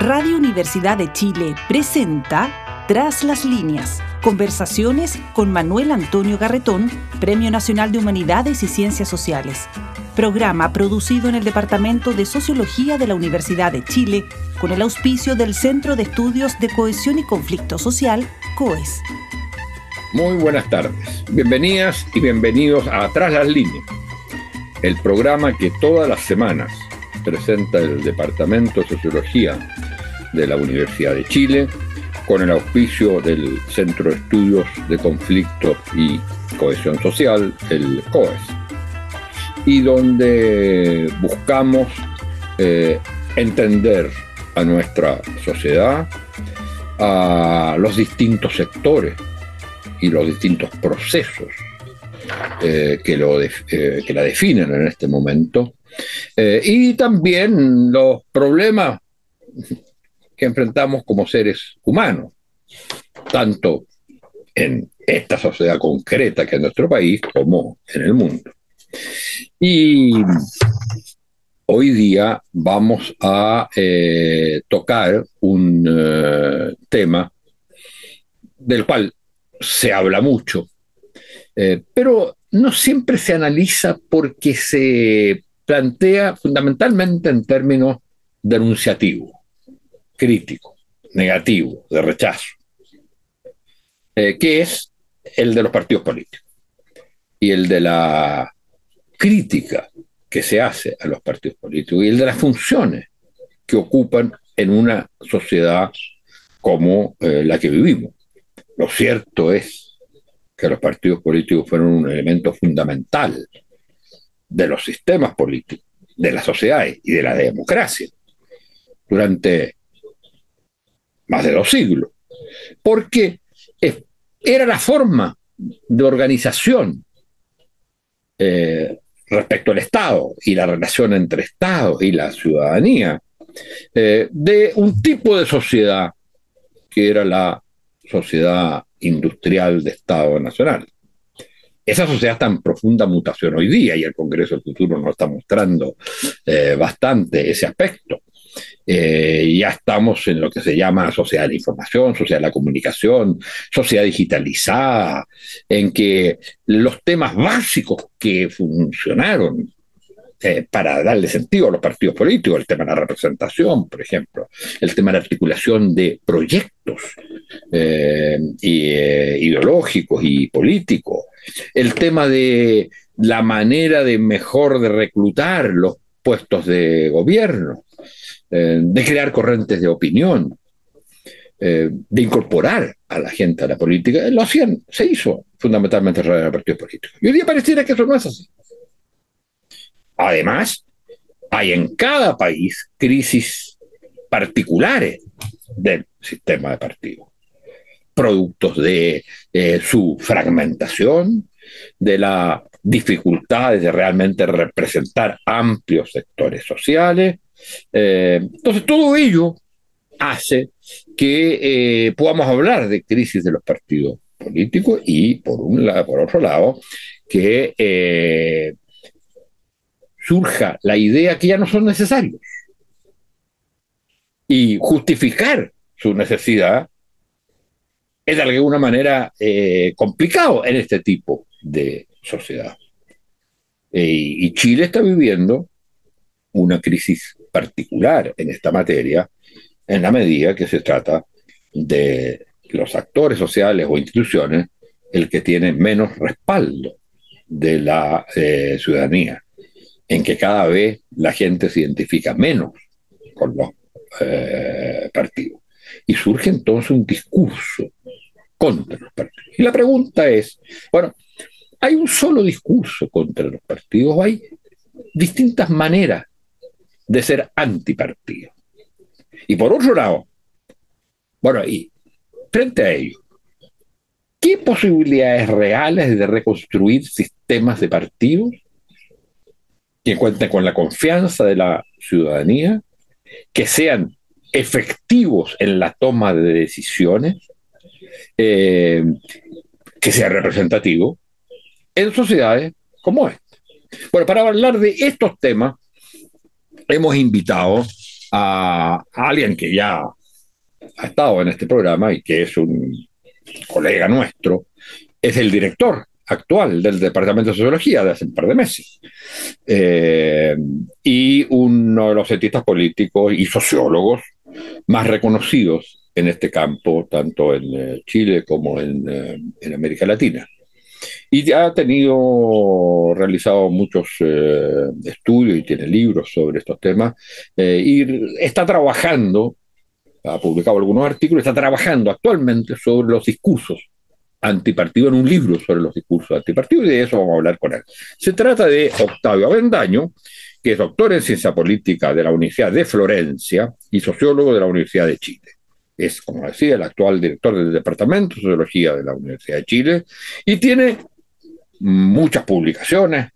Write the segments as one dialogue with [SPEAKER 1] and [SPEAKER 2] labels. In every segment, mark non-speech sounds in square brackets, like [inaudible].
[SPEAKER 1] Radio Universidad de Chile presenta Tras las líneas. Conversaciones con Manuel Antonio Garretón, Premio Nacional de Humanidades y Ciencias Sociales. Programa producido en el Departamento de Sociología de la Universidad de Chile con el auspicio del Centro de Estudios de Cohesión y Conflicto Social, COES.
[SPEAKER 2] Muy buenas tardes. Bienvenidas y bienvenidos a Tras las líneas, el programa que todas las semanas presenta el Departamento de Sociología de la Universidad de Chile, con el auspicio del Centro de Estudios de Conflicto y Cohesión Social, el COES, y donde buscamos eh, entender a nuestra sociedad, a los distintos sectores y los distintos procesos eh, que, lo eh, que la definen en este momento, y también los problemas que enfrentamos como seres humanos, tanto en esta sociedad concreta que es nuestro país como en el mundo. Y hoy día vamos a eh, tocar un eh, tema del cual se habla mucho, eh, pero no siempre se analiza porque se plantea fundamentalmente en términos denunciativos crítico, negativo, de rechazo, eh, que es el de los partidos políticos y el de la crítica que se hace a los partidos políticos y el de las funciones que ocupan en una sociedad como eh, la que vivimos. Lo cierto es que los partidos políticos fueron un elemento fundamental de los sistemas políticos, de las sociedades y de la democracia durante más de dos siglos, porque era la forma de organización eh, respecto al Estado y la relación entre Estado y la ciudadanía eh, de un tipo de sociedad que era la sociedad industrial de Estado Nacional. Esa sociedad está en profunda mutación hoy día y el Congreso del Futuro nos está mostrando eh, bastante ese aspecto. Eh, ya estamos en lo que se llama sociedad de la información, sociedad de la comunicación, sociedad digitalizada, en que los temas básicos que funcionaron eh, para darle sentido a los partidos políticos, el tema de la representación, por ejemplo, el tema de la articulación de proyectos eh, ideológicos y políticos, el tema de la manera de mejor de reclutar los puestos de gobierno, eh, de crear corrientes de opinión, eh, de incorporar a la gente a la política, lo hacían, se hizo fundamentalmente a través de partidos políticos. Y hoy día pareciera que eso no es así. Además, hay en cada país crisis particulares del sistema de partidos, productos de eh, su fragmentación, de la dificultades de realmente representar amplios sectores sociales, eh, entonces, todo ello hace que eh, podamos hablar de crisis de los partidos políticos y, por, un lado, por otro lado, que eh, surja la idea que ya no son necesarios. Y justificar su necesidad es de alguna manera complicado en este tipo de sociedad. y Chile está viviendo una crisis particular en esta materia en la medida que se trata de los actores sociales o instituciones el que tiene menos respaldo de la eh, ciudadanía, en que cada vez la gente se identifica menos con los eh, partidos. Y surge entonces un discurso contra los partidos. Y la pregunta es, bueno, ¿hay un solo discurso contra los partidos o hay distintas maneras de ser antipartido. Y por otro lado, bueno, y frente a ello, ¿qué posibilidades reales de reconstruir sistemas de partidos que cuenten con la confianza de la ciudadanía, que sean efectivos en la toma de decisiones, eh, que sea representativo en sociedades como esta? Bueno, para hablar de estos temas, hemos invitado a, alguien que ya ha estado en este programa y que es un colega nuestro, es el director actual del Departamento de Sociología de hace un par de meses, eh, y uno de los cientistas políticos y sociólogos más reconocidos en este campo, tanto en eh, Chile como en, eh, en, América Latina. Y ha tenido, realizado muchos estudios y tiene libros sobre estos temas, y está trabajando, ha publicado algunos artículos, está trabajando actualmente sobre los discursos antipartido en un libro sobre los discursos antipartidos y de eso vamos a hablar con él. Se trata de Octavio Avendaño, que es doctor en ciencia política de la Universidad de Florencia y sociólogo de la Universidad de Chile. Es, como decía, el actual director del Departamento de Sociología de la Universidad de Chile y tiene muchas publicaciones,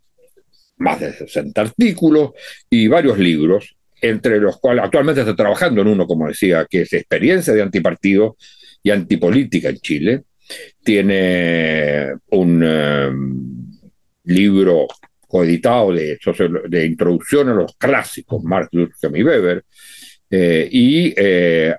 [SPEAKER 2] más de 60 artículos y varios libros, entre los cuales actualmente está trabajando en uno, como decía, que es Experiencia de Antipartido y Antipolítica en Chile, tiene un em, libro coeditado de, introducción a los clásicos, Marx, Durkheim y Weber, eh, y eh,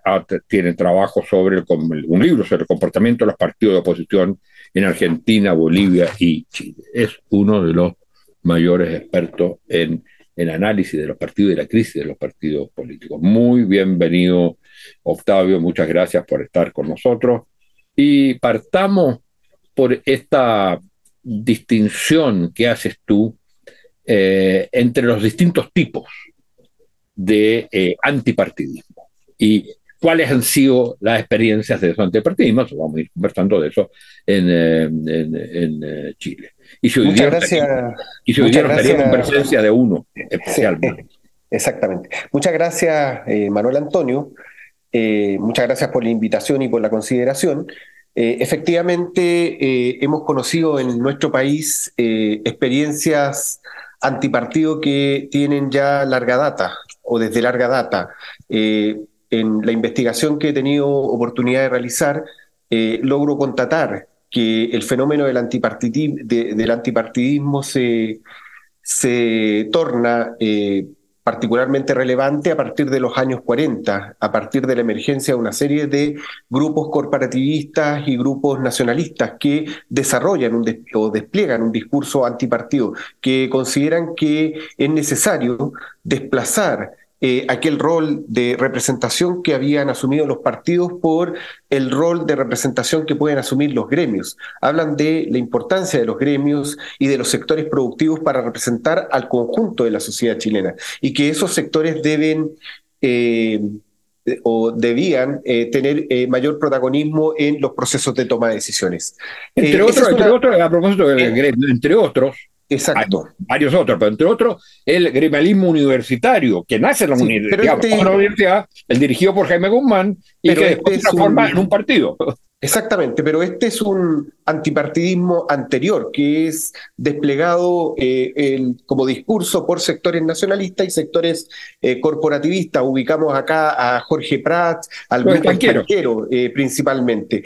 [SPEAKER 2] tiene trabajo sobre un libro sobre el comportamiento de los partidos de oposición en Argentina, Bolivia y Chile. Es uno de los mayores expertos en, en análisis de los partidos y la crisis de los partidos políticos. Muy bienvenido, Octavio, muchas gracias por estar con nosotros. Y partamos por esta distinción que haces tú eh, entre los distintos tipos de eh, antipartidismo y cuáles han sido las experiencias de esos antipartidismos. Vamos a ir conversando de eso en, eh, Chile.
[SPEAKER 3] Y si hoy Muchas gracias.
[SPEAKER 2] Y si hoy día presencia de uno especialmente. [laughs]
[SPEAKER 3] exactamente. Muchas gracias, Manuel Antonio. Eh, muchas gracias por la invitación y por la consideración. Eh, efectivamente, eh, hemos conocido en nuestro país experiencias antipartido que tienen ya larga data o desde larga data. En la investigación que he tenido oportunidad de realizar, logro constatar que el fenómeno del, antipartidismo, se, torna particularmente relevante a partir de los años 40, a partir de la emergencia de una serie de grupos corporativistas y grupos nacionalistas que desarrollan o despliegan un discurso antipartido, que consideran que es necesario desplazar eh, aquel rol de representación que habían asumido los partidos por el rol de representación que pueden asumir los gremios. Hablan de la importancia de los gremios y de los sectores productivos para representar al conjunto de la sociedad chilena y que esos sectores deben... Eh, o debían eh, tener mayor protagonismo en los procesos de toma de decisiones.
[SPEAKER 2] Entre, otros, entre otros, a propósito del gremio, entre otros,
[SPEAKER 3] Exacto.
[SPEAKER 2] varios otros, pero entre otros el gremialismo universitario, que nace en la, este universidad, el dirigido por Jaime Guzmán, y que este se transforma en un partido. [laughs]
[SPEAKER 3] Exactamente, pero este es un antipartidismo anterior que es desplegado eh, como discurso por sectores nacionalistas y sectores eh, corporativistas. Ubicamos acá a Jorge Prat, al grupo banquero eh, principalmente.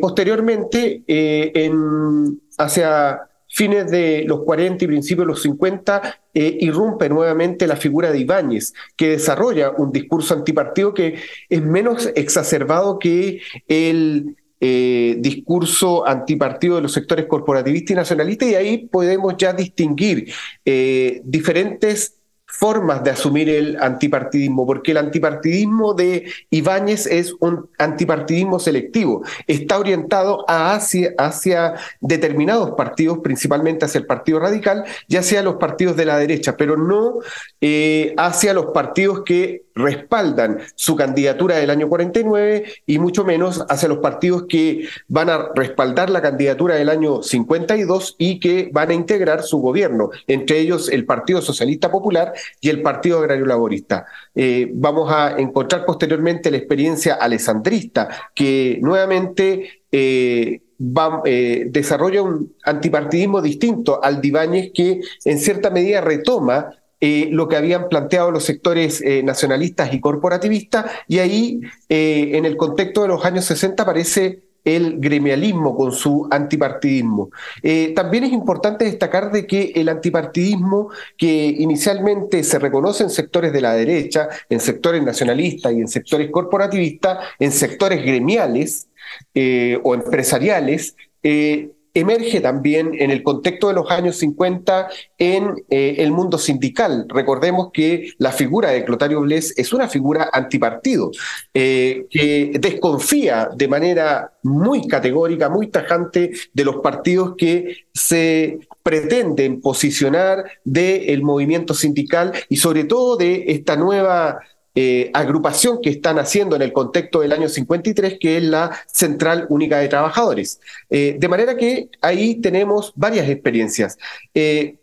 [SPEAKER 3] posteriormente, en, hacia fines de los 40 y principios de los 50, eh, irrumpe nuevamente la figura de Ibáñez, que desarrolla un discurso antipartido que es menos exacerbado que el eh, discurso antipartido de los sectores corporativistas y nacionalistas, y ahí podemos ya distinguir eh, diferentes formas de asumir el antipartidismo, porque el antipartidismo de Ibáñez es un antipartidismo selectivo, está orientado hacia, hacia determinados partidos, principalmente hacia el Partido Radical y hacia los partidos de la derecha, pero no eh, hacia los partidos que respaldan su candidatura del año 49 y mucho menos hacia los partidos que van a respaldar la candidatura del año 52 y que van a integrar su gobierno, entre ellos el Partido Socialista Popular y el Partido Agrario Laborista. Eh, vamos a encontrar posteriormente la experiencia alessandrista, que nuevamente eh, eh, desarrolla un antipartidismo distinto al de que en cierta medida retoma lo que habían planteado los sectores nacionalistas y corporativistas, y ahí, en el contexto de los años 60, parece el gremialismo con su antipartidismo. Eh, también es importante destacar de que el antipartidismo que inicialmente se reconoce en sectores de la derecha, en sectores nacionalistas y en sectores corporativistas, en sectores gremiales eh, o empresariales, eh, emerge también en el contexto de los años 50 en eh, el mundo sindical. Recordemos que la figura de Clotario Bles es una figura antipartido, eh, que desconfía de manera muy categórica, muy tajante de los partidos que se pretenden posicionar del movimiento sindical y sobre todo de esta nueva eh, agrupación que están haciendo en el contexto del año 53, que es la Central Única de Trabajadores. Eh, de manera que ahí tenemos varias experiencias. Eh,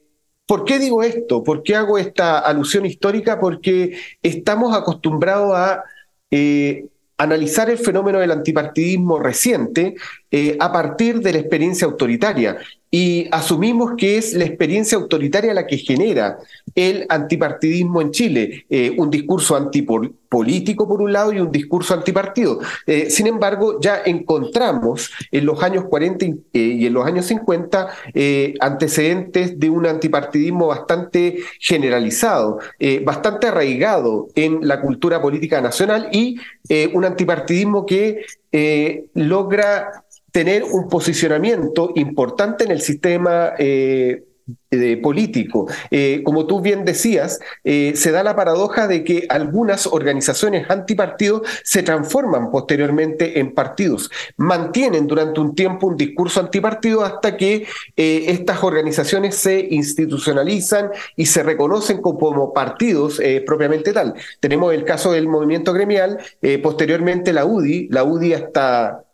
[SPEAKER 3] ¿Por qué digo esto? ¿Por qué hago esta alusión histórica? Porque estamos acostumbrados a analizar el fenómeno del antipartidismo reciente a partir de la experiencia autoritaria y asumimos que es la experiencia autoritaria la que genera el antipartidismo en Chile, eh, un discurso antipolítico por un lado y un discurso antipartido. Eh, sin embargo, ya encontramos en los años 40 eh, y en los años 50 antecedentes de un antipartidismo bastante generalizado, bastante arraigado en la cultura política nacional y un antipartidismo que logra tener un posicionamiento importante en el sistema eh, político. Eh, como tú bien decías, eh, se da la paradoja de que algunas organizaciones antipartidos se transforman posteriormente en partidos, mantienen durante un tiempo un discurso antipartido hasta que estas organizaciones se institucionalizan y se reconocen como partidos propiamente tal. Tenemos el caso del movimiento gremial, posteriormente la UDI, la UDI hasta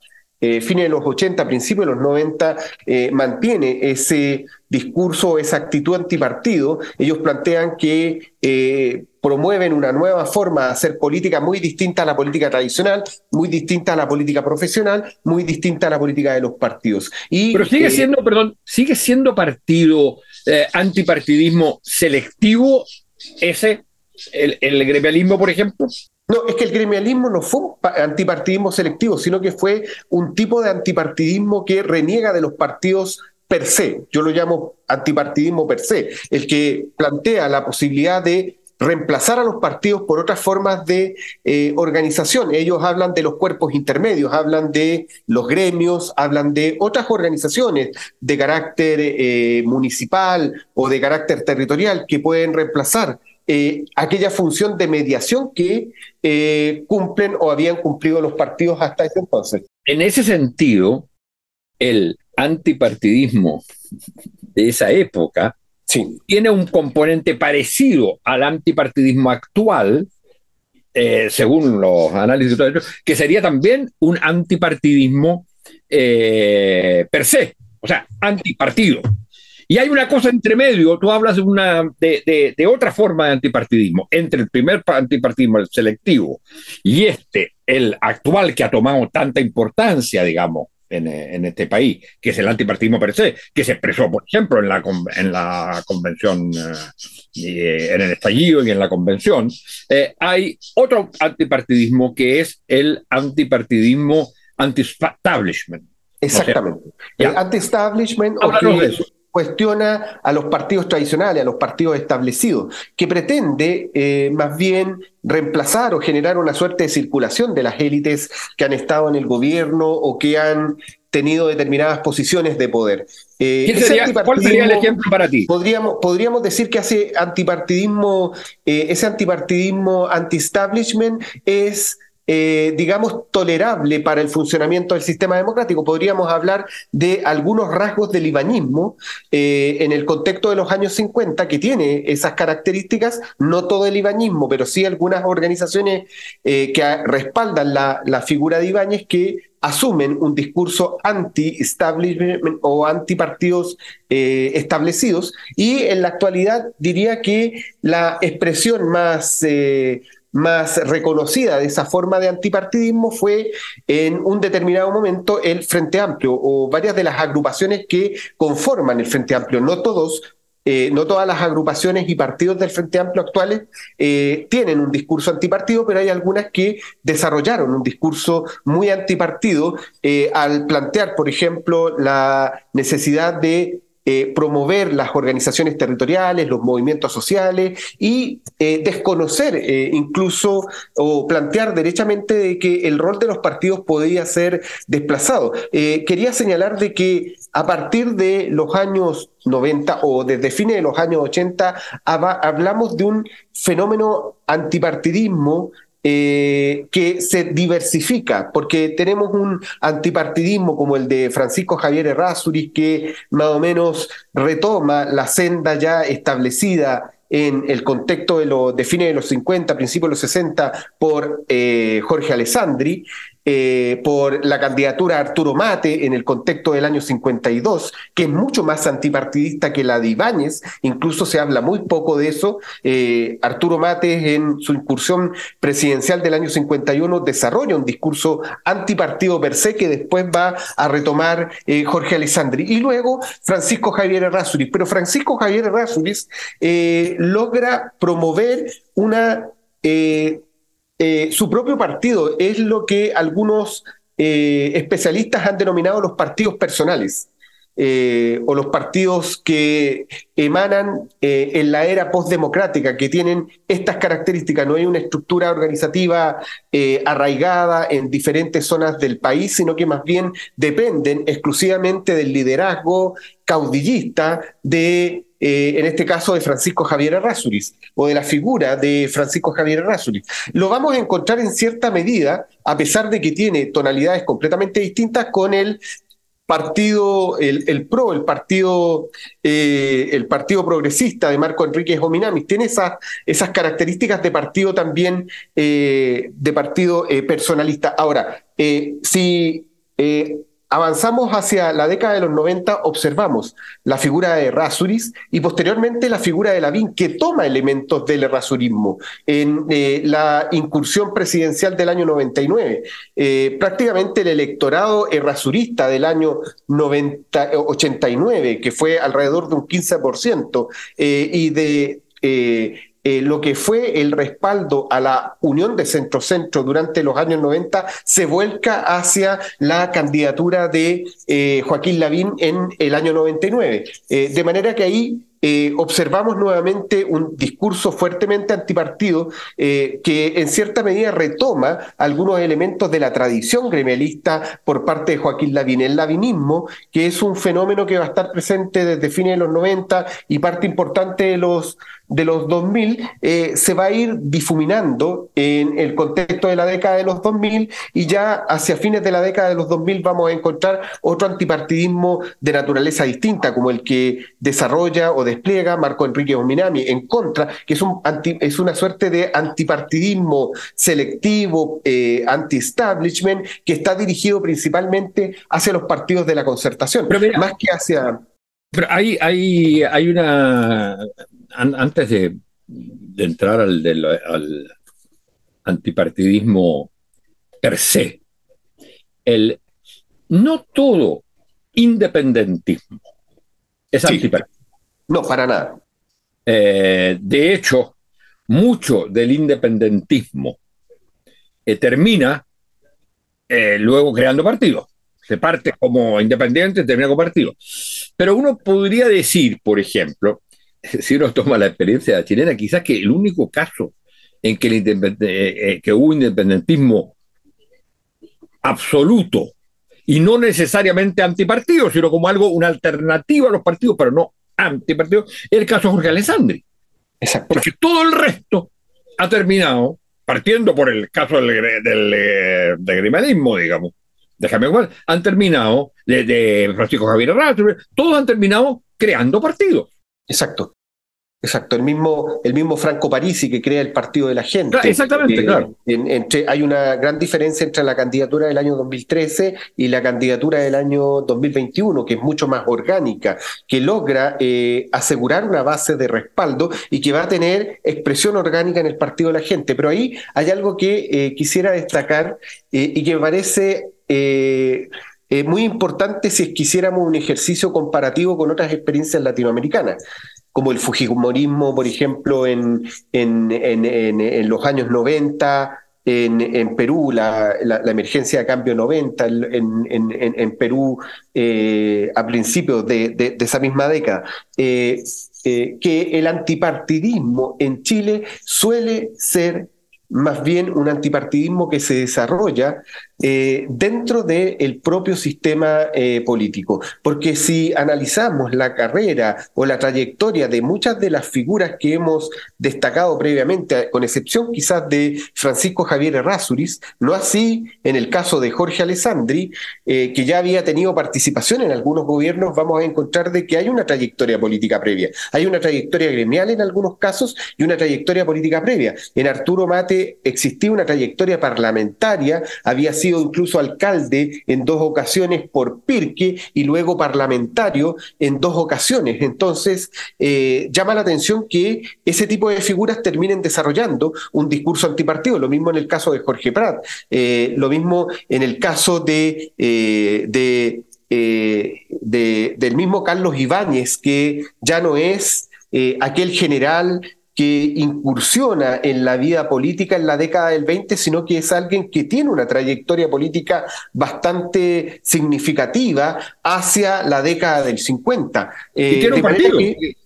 [SPEAKER 3] eh, fines de los 80, principios de los 90, eh, mantiene ese discurso, esa actitud antipartido. Ellos plantean que eh, promueven una nueva forma de hacer política muy distinta a la política tradicional, muy distinta a la política profesional, muy distinta a la política de los partidos.
[SPEAKER 2] Y, Pero sigue siendo, perdón, sigue siendo partido, antipartidismo selectivo ese, el, el gremialismo, por ejemplo.
[SPEAKER 3] No, es que el gremialismo no fue un antipartidismo selectivo, sino que fue un tipo de antipartidismo que reniega de los partidos per se. Yo lo llamo antipartidismo per se, el que plantea la posibilidad de reemplazar a los partidos por otras formas de eh, organización. Ellos hablan de los cuerpos intermedios, hablan de los gremios, hablan de otras organizaciones de carácter eh, municipal o de carácter territorial que pueden reemplazar eh, aquella función de mediación que eh, cumplen o habían cumplido los partidos hasta ese entonces.
[SPEAKER 2] En ese sentido, el antipartidismo de esa época tiene un componente parecido al antipartidismo actual, eh, según los análisis, que sería también un antipartidismo per se, o sea, antipartido. Y hay una cosa entre medio, tú hablas de, una, de, de, otra forma de antipartidismo, entre el primer antipartidismo, el selectivo, y este, el actual que ha tomado tanta importancia, digamos, en, en, este país, que es el antipartidismo per se, que se expresó, por ejemplo, en la, en la convención, eh, en el estallido y en la convención, eh, hay otro antipartidismo que es el antipartidismo anti-establishment.
[SPEAKER 3] Exactamente. el anti-establishment cuestiona a los partidos tradicionales, a los partidos establecidos, que pretende eh, más bien reemplazar o generar una suerte de circulación de las élites que han estado en el gobierno o que han tenido determinadas posiciones de poder.
[SPEAKER 2] Eh, ¿Cuál sería el ejemplo para ti?
[SPEAKER 3] Podríamos, podríamos decir que ese antipartidismo, eh, ese antipartidismo anti-establishment es eh, digamos, tolerable para el funcionamiento del sistema democrático. Podríamos hablar de algunos rasgos del ibanismo eh, en el contexto de los años 50 que tiene esas características, no todo el ibanismo, pero sí algunas organizaciones eh, que respaldan la, figura de Ibáñez que asumen un discurso anti-establishment o anti-partidos establecidos y en la actualidad diría que la expresión más más reconocida de esa forma de antipartidismo fue en un determinado momento el Frente Amplio o varias de las agrupaciones que conforman el Frente Amplio. No todos eh, no todas las agrupaciones y partidos del Frente Amplio actuales eh, tienen un discurso antipartido, pero hay algunas que desarrollaron un discurso muy antipartido eh, al plantear, por ejemplo, la necesidad de eh, promover las organizaciones territoriales, los movimientos sociales y eh, desconocer eh, incluso o plantear derechamente de que el rol de los partidos podía ser desplazado. quería señalar de que a partir de los años 90 o desde fines de los años 80 hablamos de un fenómeno antipartidismo eh, que se diversifica, porque tenemos un antipartidismo como el de Francisco Javier Errázuriz, que más o menos retoma la senda ya establecida en el contexto de los de fines de los 50, principios de los 60 por eh, Jorge Alessandri, eh, por la candidatura a Arturo Mate en el contexto del año 52, que es mucho más antipartidista que la de Ibáñez, incluso se habla muy poco de eso. Eh, Arturo Mate en su incursión presidencial del año 51 desarrolla un discurso antipartido per se que después va a retomar eh, Jorge Alessandri. Y luego Francisco Javier Errázuriz. Pero Francisco Javier Errázuriz logra promover una su propio partido es lo que algunos eh, especialistas han denominado los partidos personales. Eh, o los partidos que emanan en la era postdemocrática, que tienen estas características. No hay una estructura organizativa arraigada en diferentes zonas del país, sino que más bien dependen exclusivamente del liderazgo caudillista de eh, en este caso de Francisco Javier Errázuriz, o de la figura de Francisco Javier Errázuriz. Lo vamos a encontrar en cierta medida, a pesar de que tiene tonalidades completamente distintas con el partido, el, PRO, el partido, eh, el partido progresista de Marco Enrique Hominamis, tiene esas, esas características de partido también, eh, de partido personalista. Ahora, si avanzamos hacia la década de los 90, observamos la figura de Rasuris y posteriormente la figura de Lavín, que toma elementos del rasurismo en eh, la incursión presidencial del año 99. Eh, prácticamente el electorado errasurista del año 90, 89, que fue alrededor de un 15%, eh, y de eh, lo que fue el respaldo a la unión de centro-centro durante los años 90 se vuelca hacia la candidatura de eh, Joaquín Lavín en el año 99. Eh, de manera que ahí eh, observamos nuevamente un discurso fuertemente antipartido eh, que en cierta medida retoma algunos elementos de la tradición gremialista por parte de Joaquín Lavín. El lavinismo, que es un fenómeno que va a estar presente desde fines de los 90 y parte importante de los, de los 2000, eh, se va a ir difuminando en el contexto de la década de los 2000 y ya hacia fines de la década de los 2000 vamos a encontrar otro antipartidismo de naturaleza distinta, como el que desarrolla o despliega Marco Enrique Ominami en contra, que es, un es una suerte de antipartidismo selectivo, eh, anti-establishment, que está dirigido principalmente hacia los partidos de la concertación, más que hacia...
[SPEAKER 2] Pero hay, hay, hay una... antes de, entrar al, al antipartidismo per se, el, no todo independentismo es antipartidismo.
[SPEAKER 3] No, para nada.
[SPEAKER 2] Eh, de hecho, mucho del independentismo eh, termina eh, luego creando partidos. Se parte como independiente, termina como partido. Pero uno podría decir, por ejemplo, [laughs] si uno toma la experiencia chilena, quizás que el único caso en que, el que hubo independentismo absoluto y no necesariamente antipartido, sino como algo, una alternativa a los partidos, pero no antipartido, el caso de Jorge Alessandri. Exacto. Porque todo el resto ha terminado, partiendo por el caso del, del, eh, digamos, déjame igual, han terminado, de, Francisco Javier Arrastre, todos han terminado creando partidos.
[SPEAKER 3] Exacto. Exacto, el mismo, el mismo Franco Parisi que crea el Partido de la Gente.
[SPEAKER 2] exactamente, eh, claro.
[SPEAKER 3] entre, hay una gran diferencia entre la candidatura del año 2013 y la candidatura del año 2021, que es mucho más orgánica, que logra eh, asegurar una base de respaldo y que va a tener expresión orgánica en el Partido de la Gente. Pero ahí hay algo que eh, quisiera destacar y que me parece... muy importante si quisiéramos un ejercicio comparativo con otras experiencias latinoamericanas. Como el Fujimorismo, por ejemplo, en, en, en, los años 90, en, Perú, la, emergencia de cambio 90, en, Perú eh, a principios de, esa misma década, eh, eh, que el antipartidismo en Chile suele ser más bien un antipartidismo que se desarrolla eh, dentro del propio sistema eh, político. Porque si analizamos la carrera o la trayectoria de muchas de las figuras que hemos destacado previamente, con excepción quizás de Francisco Javier Errázuriz, no así en el caso de Jorge Alessandri, eh, que ya había tenido participación en algunos gobiernos, vamos a encontrar de que hay una trayectoria política previa. Hay una trayectoria gremial en algunos casos y una trayectoria política previa. En Arturo Mate existía una trayectoria parlamentaria, había sido incluso alcalde en dos ocasiones por Pirque y luego parlamentario en dos ocasiones. Entonces, eh, llama la atención que ese tipo de figuras terminen desarrollando un discurso antipartido. Lo mismo en el caso de Jorge Prat, eh, lo mismo en el caso eh, de del mismo Carlos Ibáñez, que ya no es aquel general que incursiona en la vida política en la década del 20, sino que es alguien que tiene una trayectoria política bastante significativa hacia la década del 50.
[SPEAKER 2] y tiene un partido.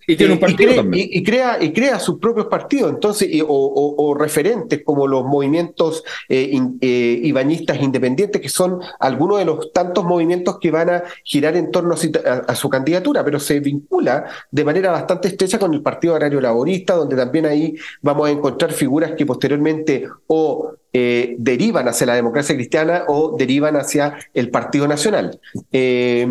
[SPEAKER 3] Y, tiene un partido y, crea, y crea sus propios partidos, entonces, o, referentes como los movimientos eh, eh, ibañistas independientes, que son algunos de los tantos movimientos que van a girar en torno a, su candidatura, pero se vincula de manera bastante estrecha con el Partido Agrario Laborista, donde también ahí vamos a encontrar figuras que posteriormente o eh, derivan hacia la democracia cristiana o derivan hacia el Partido Nacional. Eh,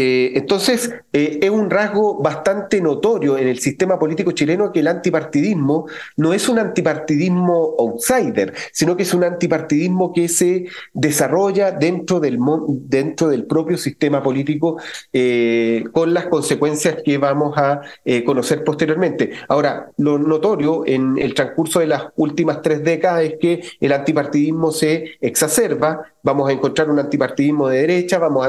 [SPEAKER 3] entonces, eh, es un rasgo bastante notorio en el sistema político chileno que el antipartidismo no es un antipartidismo outsider, sino que es un antipartidismo que se desarrolla dentro del, dentro del propio sistema político eh, con las consecuencias que vamos a conocer posteriormente. Ahora, lo notorio en el transcurso de las últimas tres décadas es que el antipartidismo se exacerba, vamos a encontrar un antipartidismo de derecha, vamos a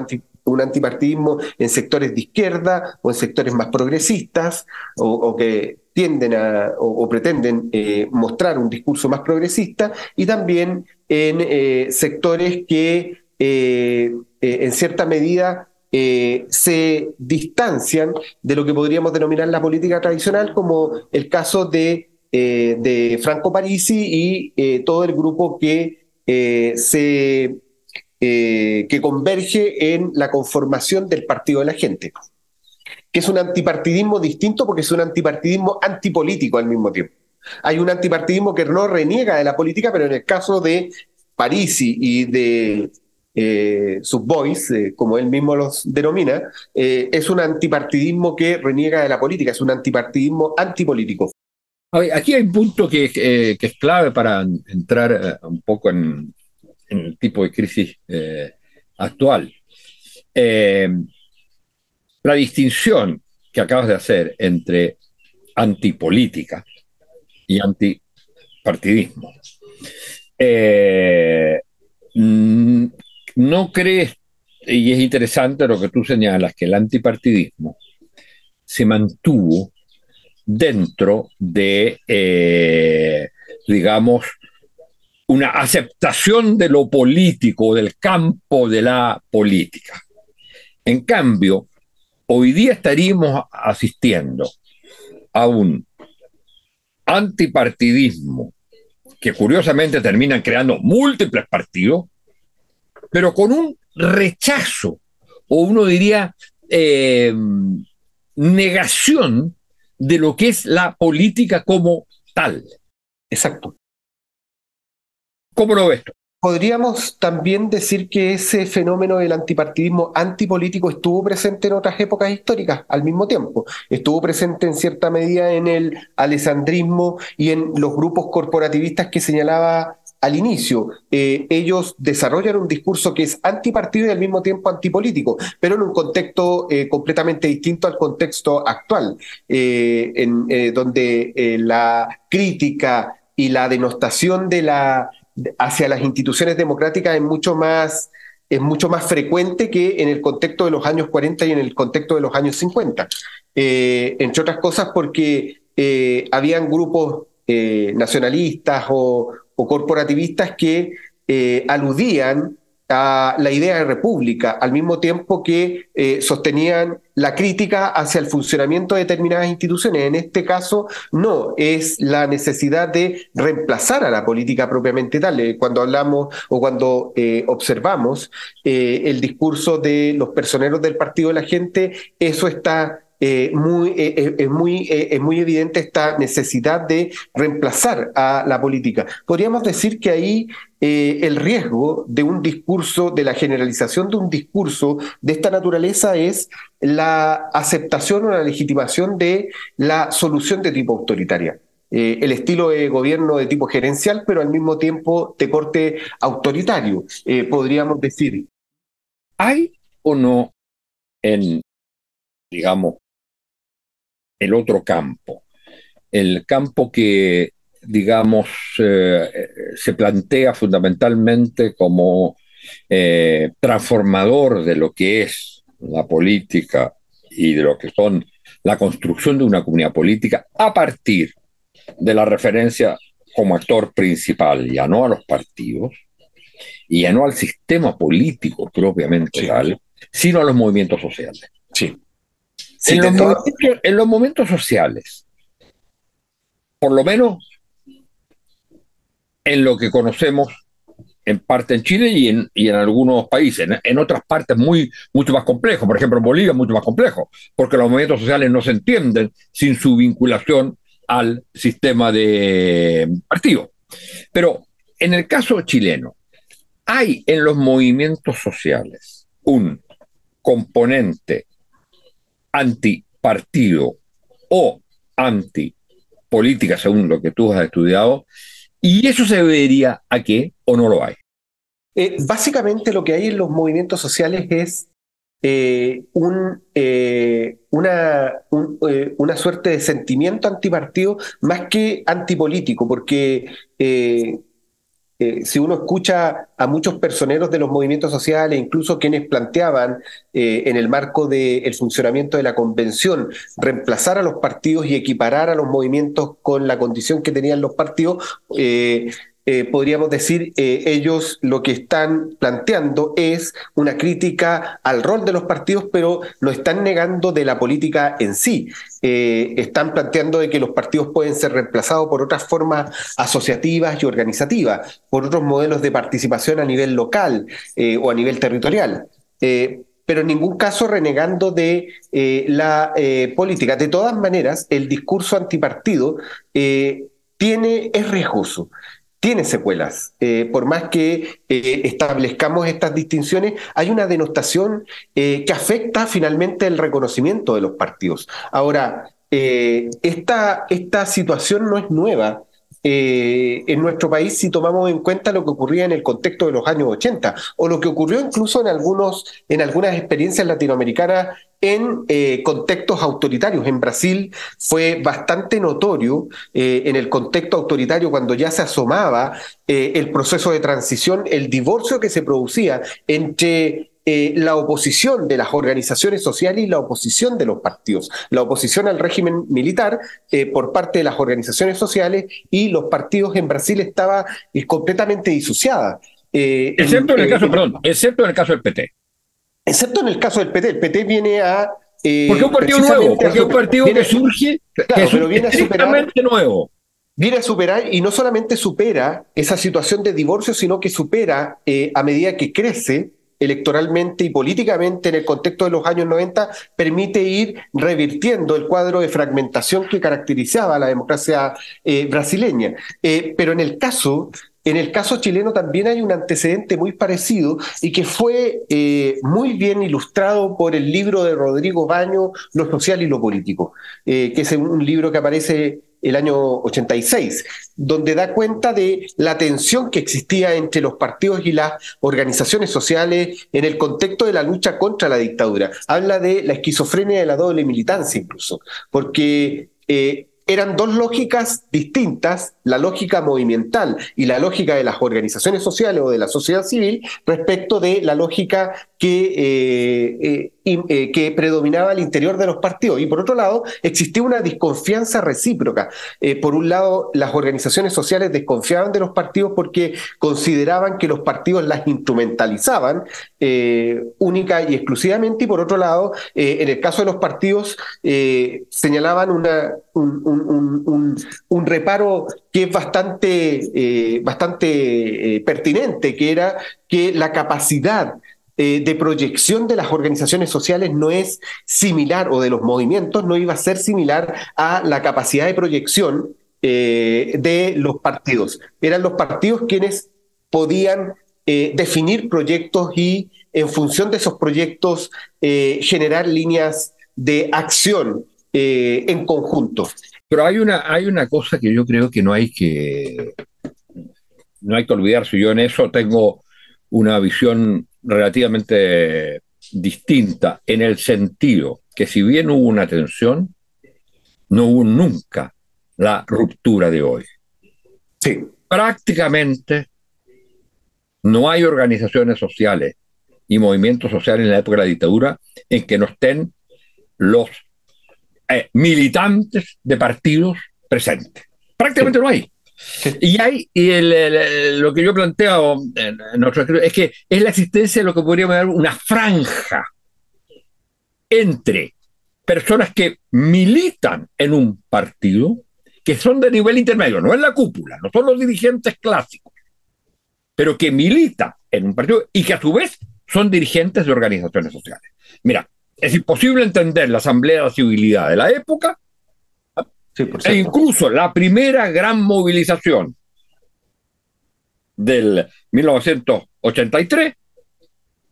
[SPEAKER 3] un antipartidismo en sectores de izquierda o en sectores más progresistas o, que tienden a o, pretenden eh, mostrar un discurso más progresista y también en eh, sectores que eh, en cierta medida se distancian de lo que podríamos denominar la política tradicional, como el caso de, de Franco Parisi y todo el grupo que se eh, que converge en la conformación del Partido de la Gente, que es un antipartidismo distinto porque es un antipartidismo antipolítico al mismo tiempo. Hay un antipartidismo que no reniega de la política, pero en el caso de Parisi y de eh, eh, como él mismo los denomina, es un antipartidismo que reniega de la política, es un antipartidismo antipolítico.
[SPEAKER 2] Aquí hay un punto que es clave para entrar un poco en, en el tipo de crisis eh, actual. Eh, la distinción que acabas de hacer entre antipolítica y antipartidismo. Eh, mm, no crees, y es interesante lo que tú señalas, que el antipartidismo se mantuvo dentro de, digamos, una aceptación de lo político, del campo de la política. En cambio, hoy día estaríamos asistiendo a un antipartidismo que curiosamente terminan creando múltiples partidos, pero con un rechazo, o uno diría eh, negación de lo que es la política como tal.
[SPEAKER 3] Exacto.
[SPEAKER 2] ¿Cómo lo ves?
[SPEAKER 3] Podríamos también decir que ese fenómeno del antipartidismo antipolítico estuvo presente en otras épocas históricas al mismo tiempo. Estuvo presente en cierta medida en el alessandrismo y en los grupos corporativistas que señalaba al inicio. Eh, ellos desarrollan un discurso que es antipartido y al mismo tiempo antipolítico, pero en un contexto eh, completamente distinto al contexto actual, eh, donde la crítica y la denostación de la hacia las instituciones democráticas es mucho más es mucho más frecuente que en el contexto de los años 40 y en el contexto de los años 50. entre otras cosas porque habían grupos nacionalistas o, o, corporativistas que aludían a la idea de república, al mismo tiempo que eh, sostenían la crítica hacia el funcionamiento de determinadas instituciones. En este caso, no, es la necesidad de reemplazar a la política propiamente tal. Eh, cuando hablamos o cuando eh, observamos el discurso de los personeros del Partido de la Gente, eso está muy, es, muy, es muy evidente esta necesidad de reemplazar a la política. Podríamos decir que ahí eh, el riesgo de un discurso, de la generalización de un discurso de esta naturaleza es la aceptación o la legitimación de la solución de tipo autoritaria. Eh, el estilo de gobierno de tipo gerencial, pero al mismo tiempo de corte autoritario, eh, podríamos decir.
[SPEAKER 2] ¿Hay o no en, digamos, el otro campo, el campo que digamos, eh, se plantea fundamentalmente como eh, transformador de lo que es la política y de lo que son la construcción de una comunidad política a partir de la referencia como actor principal, ya no a los partidos, y ya no al sistema político propiamente tal, sino a los movimientos sociales.
[SPEAKER 3] Sí.
[SPEAKER 2] En los momentos sociales, por lo menos en lo que conocemos en parte en Chile y en, y en algunos países. En, otras partes muy, mucho más complejo. Por ejemplo, en Bolivia mucho más complejo, porque los movimientos sociales no se entienden sin su vinculación al sistema de partido. Pero en el caso chileno, hay en los movimientos sociales un componente antipartido o antipolítica, según lo que tú has estudiado, ¿Y eso se debería a qué o no lo hay?
[SPEAKER 3] Eh, básicamente lo que hay en los movimientos sociales es eh, eh, una, una suerte de sentimiento antipartido más que antipolítico, porque si uno escucha a muchos personeros de los movimientos sociales, incluso quienes planteaban en el marco del funcionamiento de la convención reemplazar a los partidos y equiparar a los movimientos con la condición que tenían los partidos, eh, podríamos decir, eh, ellos lo que están planteando es una crítica al rol de los partidos, pero lo están negando de la política en sí. Eh, están planteando de que los partidos pueden ser reemplazados por otras formas asociativas y organizativas, por otros modelos de participación a nivel local o a nivel territorial. pero en ningún caso renegando de la política. De todas maneras, el discurso antipartido tiene, es riesgoso tiene secuelas. Eh, por más que eh, establezcamos estas distinciones, hay una denostación eh, que afecta finalmente el reconocimiento de los partidos. Ahora, esta, esta situación no es nueva. En nuestro país si tomamos en cuenta lo que ocurría en el contexto de los años 80 o lo que ocurrió incluso en, algunos, en algunas experiencias latinoamericanas en eh, contextos autoritarios. En Brasil fue bastante notorio eh, en el contexto autoritario cuando ya se asomaba eh, el proceso de transición, el divorcio que se producía entre la oposición de las organizaciones sociales y la oposición de los partidos, la oposición al régimen militar por parte de las organizaciones sociales y los partidos en Brasil estaba completamente disociada.
[SPEAKER 2] excepto en el caso, perdón, excepto en el caso del PT
[SPEAKER 3] excepto en el caso del PT. El PT viene a...
[SPEAKER 2] Eh, porque un partido nuevo, porque un partido que surge, claro, pero viene a superar, nuevo.
[SPEAKER 3] Viene a superar y no solamente supera esa situación de divorcio, sino que supera eh, a medida que crece electoralmente y políticamente en el contexto de los años 90, permite ir revirtiendo el cuadro de fragmentación que caracterizaba a la democracia eh, brasileña. Eh, pero en el caso en el caso chileno también hay un antecedente muy parecido y que fue eh, muy bien ilustrado por el libro de Rodrigo Baño, Lo social y lo político, que es un libro que aparece el año 86, donde da cuenta de la tensión que existía entre los partidos y las organizaciones sociales en el contexto de la lucha contra la dictadura. Habla de la esquizofrenia de la doble militancia incluso, porque eh, eran dos lógicas distintas, la lógica movimental y la lógica de las organizaciones sociales o de la sociedad civil respecto de la lógica que, eh, eh, eh, que predominaba al interior de los partidos. Y por otro lado, existía una desconfianza recíproca. por un lado, las organizaciones sociales desconfiaban de los partidos porque consideraban que los partidos las instrumentalizaban única y exclusivamente, y por otro lado, en el caso de los partidos, señalaban una, un, un, reparo que es bastante, bastante pertinente, que era que la capacidad eh, de proyección de las organizaciones sociales no es similar, o de los movimientos, no iba a ser similar a la capacidad de proyección eh, de los partidos. Eran los partidos quienes podían eh, definir proyectos y en función de esos proyectos generar líneas de acción en conjunto.
[SPEAKER 2] Pero hay una, hay una cosa que yo creo que no hay que no hay que olvidarse. Yo en eso tengo una visión relativamente distinta en el sentido que si bien hubo una tensión, no hubo nunca la ruptura de hoy. Sí. Prácticamente no hay organizaciones sociales y movimientos sociales en la época de la dictadura en que no estén los eh, militantes de partidos presentes. Prácticamente no hay. Y hay, y lo que yo planteo en, es que es la existencia de lo que podríamos llamar una franja entre personas que militan en un partido, que son de nivel intermedio, no en la cúpula, no son los dirigentes clásicos, pero que militan en un partido y que a su vez son dirigentes de organizaciones sociales. Mira, es imposible entender la Asamblea de Civilidad de la época e incluso la primera gran movilización del 1983,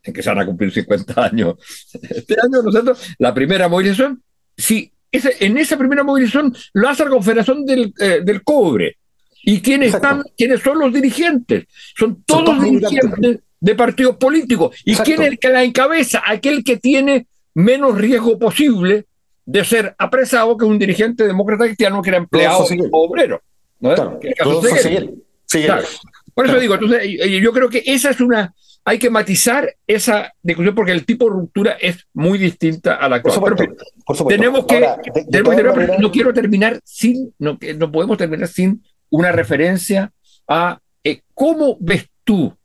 [SPEAKER 2] en que se van a cumplir 50 años este año, nosotros, la primera movilización, sí, en esa primera movilización lo hace la Confederación del, eh, del Cobre. ¿Y quiénes, están, quiénes son los dirigentes? Son todos, dirigentes de partidos políticos. ¿Y quién es el que la encabeza? Aquel que tiene menos riesgo posible de ser apresado que un dirigente demócrata cristiano que era empleado obrero. ¿no? Por eso digo, entonces, yo creo que esa es una, hay que matizar esa discusión porque el tipo de ruptura es muy distinta a la actual. Tenemos que, no quiero terminar sin, no, no podemos terminar sin una referencia a eh, cómo ves tú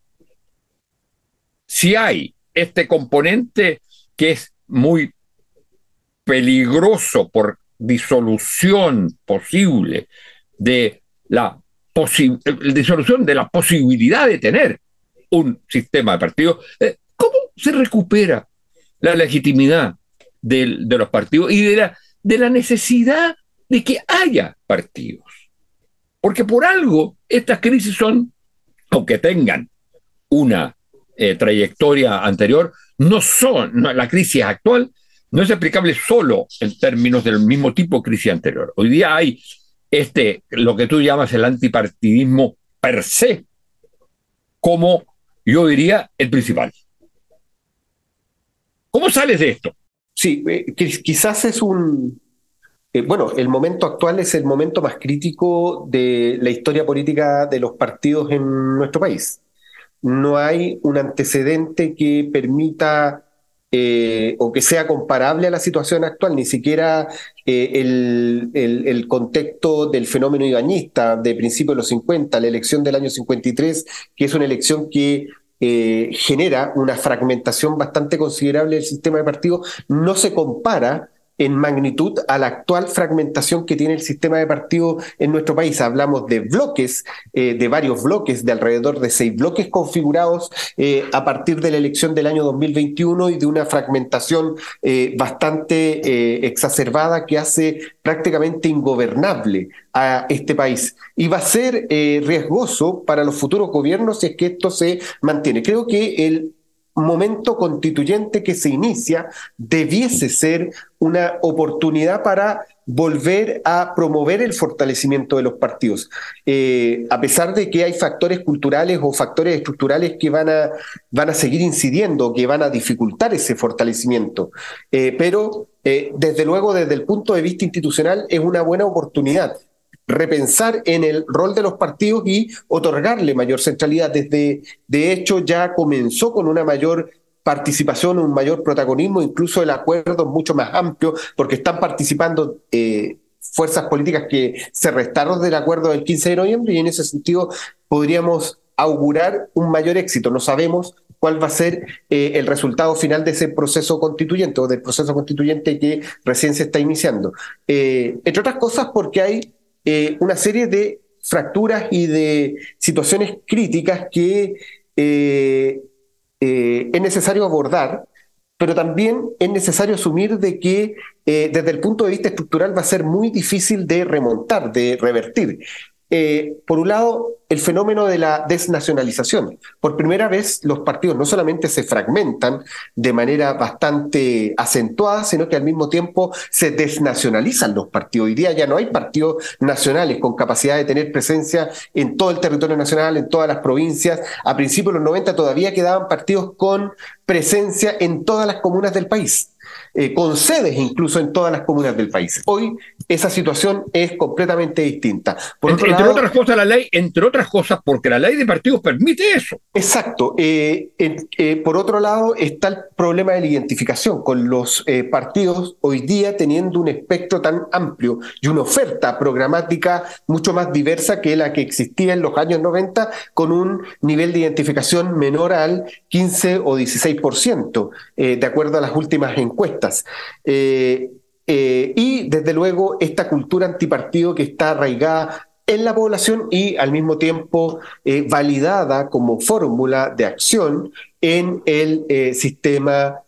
[SPEAKER 2] si hay este componente que es muy peligroso por disolución posible de la disolución de la posibilidad de tener un sistema de partidos, eh, ¿cómo se recupera la legitimidad de, los partidos y de la, de la necesidad de que haya partidos? Porque por algo estas crisis son, aunque tengan una eh, trayectoria anterior, no son, la crisis actual no es aplicable solo en términos del mismo tipo de crisis anterior. Hoy día hay este, lo que tú llamas el antipartidismo per se, como yo diría el principal. ¿Cómo sales de esto?
[SPEAKER 3] Sí, eh, quizás es un... Eh, bueno, el momento actual es el momento más crítico de la historia política de los partidos en nuestro país. No hay un antecedente que permita eh, o que sea comparable a la situación actual, ni siquiera eh, el, el, contexto del fenómeno ibañista de principios de los 50, la elección del año 53, que es una elección que eh, genera una fragmentación bastante considerable del sistema de partidos, no se compara en magnitud a la actual fragmentación que tiene el sistema de partidos en nuestro país. Hablamos de bloques, eh, de varios bloques, de alrededor de seis bloques configurados eh, a partir de la elección del año 2021 y de una fragmentación eh, bastante exacerbada que hace prácticamente ingobernable a este país. Y va a ser riesgoso para los futuros gobiernos si es que esto se mantiene. Creo que el momento constituyente que se inicia debiese ser una oportunidad para volver a promover el fortalecimiento de los partidos, eh, a pesar de que hay factores culturales o factores estructurales que van a, van a seguir incidiendo, que van a dificultar ese fortalecimiento. Eh, pero, eh, desde luego, desde el punto de vista institucional, es una buena oportunidad repensar en el rol de los partidos y otorgarle mayor centralidad. Desde, de hecho, ya comenzó con una mayor participación, un mayor protagonismo, incluso el acuerdo mucho más amplio, porque están participando eh, fuerzas políticas que se restaron del acuerdo del 15 de noviembre y en ese sentido podríamos augurar un mayor éxito. No sabemos cuál va a ser eh, el resultado final de ese proceso constituyente o del proceso constituyente que recién se está iniciando. Eh, entre otras cosas porque hay eh, una serie de fracturas y de situaciones críticas que es necesario abordar, pero también es necesario asumir de que desde el punto de vista estructural va a ser muy difícil de remontar, de revertir. Eh, por un lado, el fenómeno de la desnacionalización. Por primera vez, los partidos no solamente se fragmentan de manera bastante acentuada, sino que al mismo tiempo se desnacionalizan los partidos. Hoy día ya no hay partidos nacionales con capacidad de tener presencia en todo el territorio nacional, en todas las provincias. A principios de los 90 todavía quedaban partidos con presencia en todas las comunas del país. Eh, con sedes incluso en todas las comunas del país. Hoy esa situación es completamente distinta.
[SPEAKER 2] entre, otras cosas, la ley, entre otras cosas, porque la ley de partidos permite eso.
[SPEAKER 3] Exacto. Eh, eh, por otro lado, está el problema de la identificación, con los partidos hoy día teniendo un espectro tan amplio y una oferta programática mucho más diversa que la que existía en los años 90, con un nivel de identificación menor al 15 o 16%, de acuerdo a las últimas encuestas. Eh, eh, y desde luego esta cultura antipartido que está arraigada en la población y al mismo tiempo eh, validada como fórmula de acción en el sistema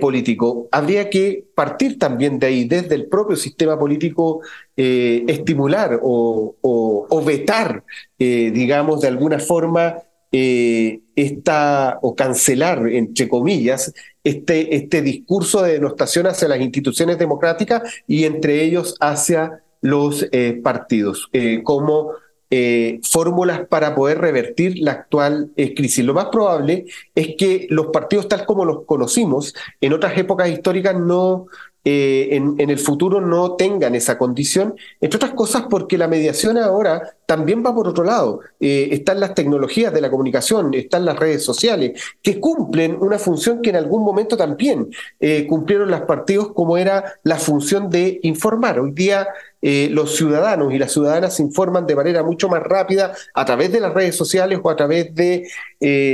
[SPEAKER 3] político. Habría que partir también de ahí, desde el propio sistema político, estimular o vetar, digamos, de alguna forma esta, o cancelar, entre comillas, este, este discurso de denostación hacia las instituciones democráticas y entre ellos hacia los eh, partidos, eh, como eh, fórmulas para poder revertir la actual crisis. Lo más probable es que los partidos tal como los conocimos en otras épocas históricas no, eh, en, el futuro no tengan esa condición, entre otras cosas porque la mediación ahora también va por otro lado. Eh, están las tecnologías de la comunicación, están las redes sociales, que cumplen una función que en algún momento también eh, cumplieron los partidos como era la función de informar. Hoy día los ciudadanos y las ciudadanas se informan de manera mucho más rápida a través de las redes sociales o a través de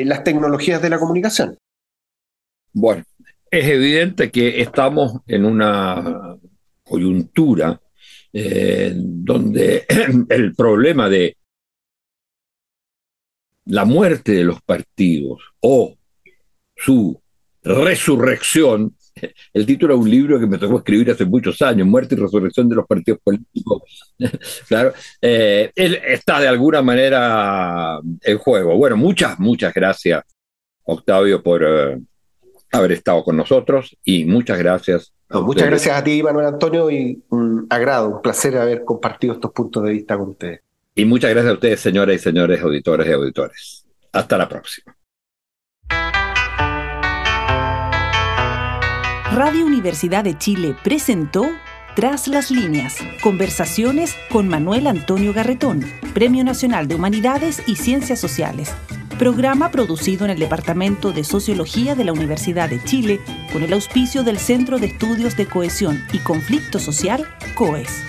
[SPEAKER 3] las tecnologías de la comunicación.
[SPEAKER 2] Bueno, es evidente que estamos en una coyuntura eh, donde [clears throat] el problema de la muerte de los partidos o su resurrección, [laughs] el título de un libro que me tocó escribir hace muchos años, Muerte y Resurrección de los Partidos Políticos, [laughs] claro, eh, está de alguna manera en juego. Bueno, muchas, muchas gracias, Octavio, por... Eh, haber estado con nosotros y muchas gracias.
[SPEAKER 3] muchas gracias a ti, Manuel Antonio, y un agrado, un placer haber compartido estos puntos de vista con ustedes.
[SPEAKER 2] Y muchas gracias a ustedes, señoras y señores auditores y auditores. Hasta la próxima.
[SPEAKER 1] Radio Universidad de Chile presentó Tras las líneas, conversaciones con Manuel Antonio Garretón, Premio Nacional de Humanidades y Ciencias Sociales programa producido en el Departamento de Sociología de la Universidad de Chile con el auspicio del Centro de Estudios de Cohesión y Conflicto Social, COES.